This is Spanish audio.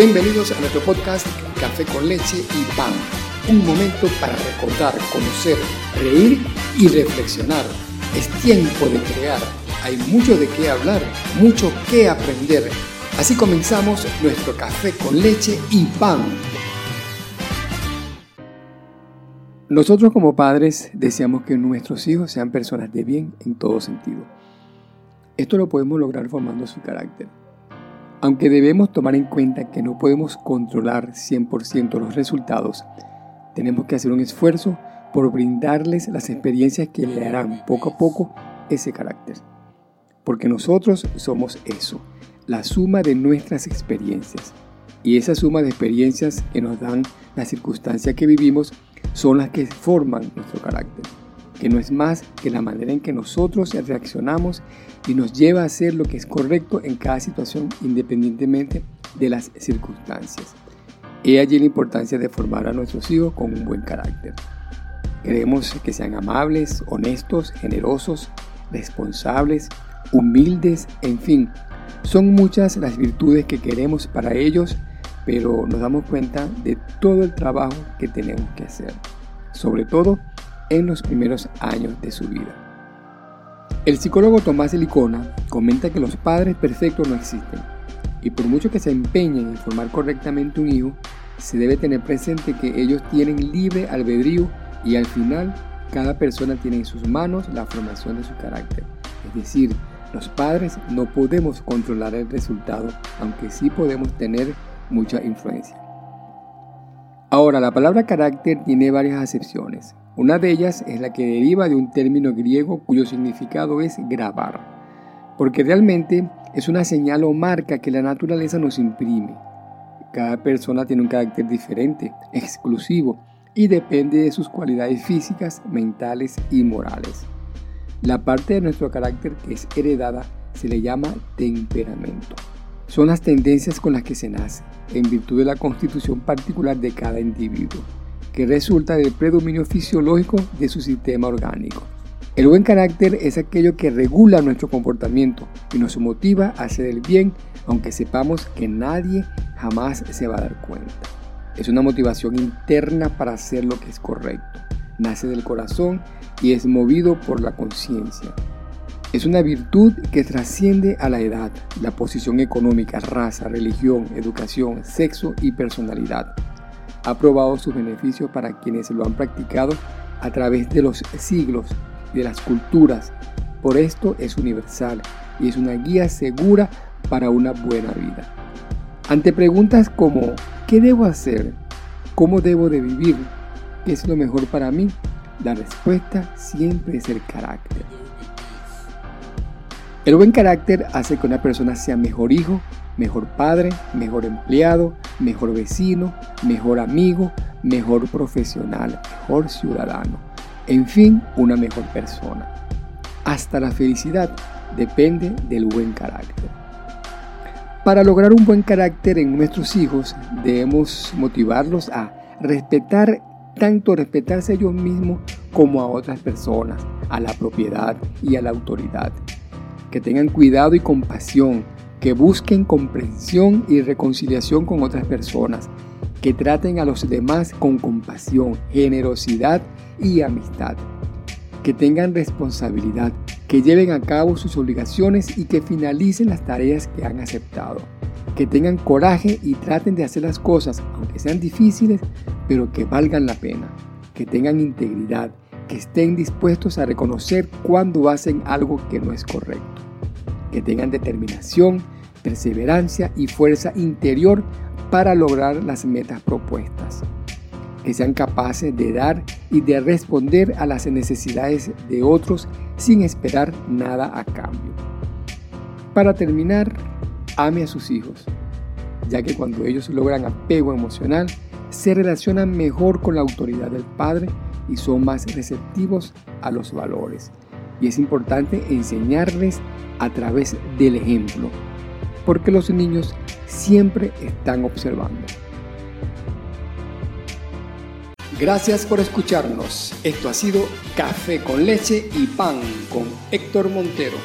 Bienvenidos a nuestro podcast Café con leche y pan. Un momento para recordar, conocer, reír y reflexionar. Es tiempo de crear. Hay mucho de qué hablar, mucho que aprender. Así comenzamos nuestro café con leche y pan. Nosotros como padres deseamos que nuestros hijos sean personas de bien en todo sentido. Esto lo podemos lograr formando su carácter aunque debemos tomar en cuenta que no podemos controlar 100% los resultados, tenemos que hacer un esfuerzo por brindarles las experiencias que le harán poco a poco ese carácter. Porque nosotros somos eso, la suma de nuestras experiencias. Y esa suma de experiencias que nos dan las circunstancias que vivimos son las que forman nuestro carácter que no es más que la manera en que nosotros reaccionamos y nos lleva a hacer lo que es correcto en cada situación independientemente de las circunstancias. He allí la importancia de formar a nuestros hijos con un buen carácter. Queremos que sean amables, honestos, generosos, responsables, humildes, en fin. Son muchas las virtudes que queremos para ellos, pero nos damos cuenta de todo el trabajo que tenemos que hacer. Sobre todo en los primeros años de su vida. El psicólogo Tomás Licona comenta que los padres perfectos no existen y por mucho que se empeñen en formar correctamente un hijo, se debe tener presente que ellos tienen libre albedrío y al final cada persona tiene en sus manos la formación de su carácter. Es decir, los padres no podemos controlar el resultado, aunque sí podemos tener mucha influencia. Ahora, la palabra carácter tiene varias acepciones. Una de ellas es la que deriva de un término griego cuyo significado es grabar, porque realmente es una señal o marca que la naturaleza nos imprime. Cada persona tiene un carácter diferente, exclusivo, y depende de sus cualidades físicas, mentales y morales. La parte de nuestro carácter que es heredada se le llama temperamento. Son las tendencias con las que se nace, en virtud de la constitución particular de cada individuo que resulta del predominio fisiológico de su sistema orgánico. El buen carácter es aquello que regula nuestro comportamiento y nos motiva a hacer el bien, aunque sepamos que nadie jamás se va a dar cuenta. Es una motivación interna para hacer lo que es correcto. Nace del corazón y es movido por la conciencia. Es una virtud que trasciende a la edad, la posición económica, raza, religión, educación, sexo y personalidad ha probado sus beneficios para quienes lo han practicado a través de los siglos de las culturas. Por esto es universal y es una guía segura para una buena vida. Ante preguntas como ¿qué debo hacer? ¿Cómo debo de vivir? ¿Qué es lo mejor para mí? La respuesta siempre es el carácter. El buen carácter hace que una persona sea mejor hijo, mejor padre, mejor empleado, mejor vecino, mejor amigo, mejor profesional, mejor ciudadano. En fin, una mejor persona. Hasta la felicidad depende del buen carácter. Para lograr un buen carácter en nuestros hijos debemos motivarlos a respetar tanto respetarse a ellos mismos como a otras personas, a la propiedad y a la autoridad. Que tengan cuidado y compasión que busquen comprensión y reconciliación con otras personas, que traten a los demás con compasión, generosidad y amistad, que tengan responsabilidad, que lleven a cabo sus obligaciones y que finalicen las tareas que han aceptado, que tengan coraje y traten de hacer las cosas, aunque sean difíciles, pero que valgan la pena, que tengan integridad, que estén dispuestos a reconocer cuando hacen algo que no es correcto que tengan determinación, perseverancia y fuerza interior para lograr las metas propuestas, que sean capaces de dar y de responder a las necesidades de otros sin esperar nada a cambio. Para terminar, ame a sus hijos, ya que cuando ellos logran apego emocional, se relacionan mejor con la autoridad del padre y son más receptivos a los valores. Y es importante enseñarles a través del ejemplo, porque los niños siempre están observando. Gracias por escucharnos. Esto ha sido Café con leche y pan con Héctor Montero.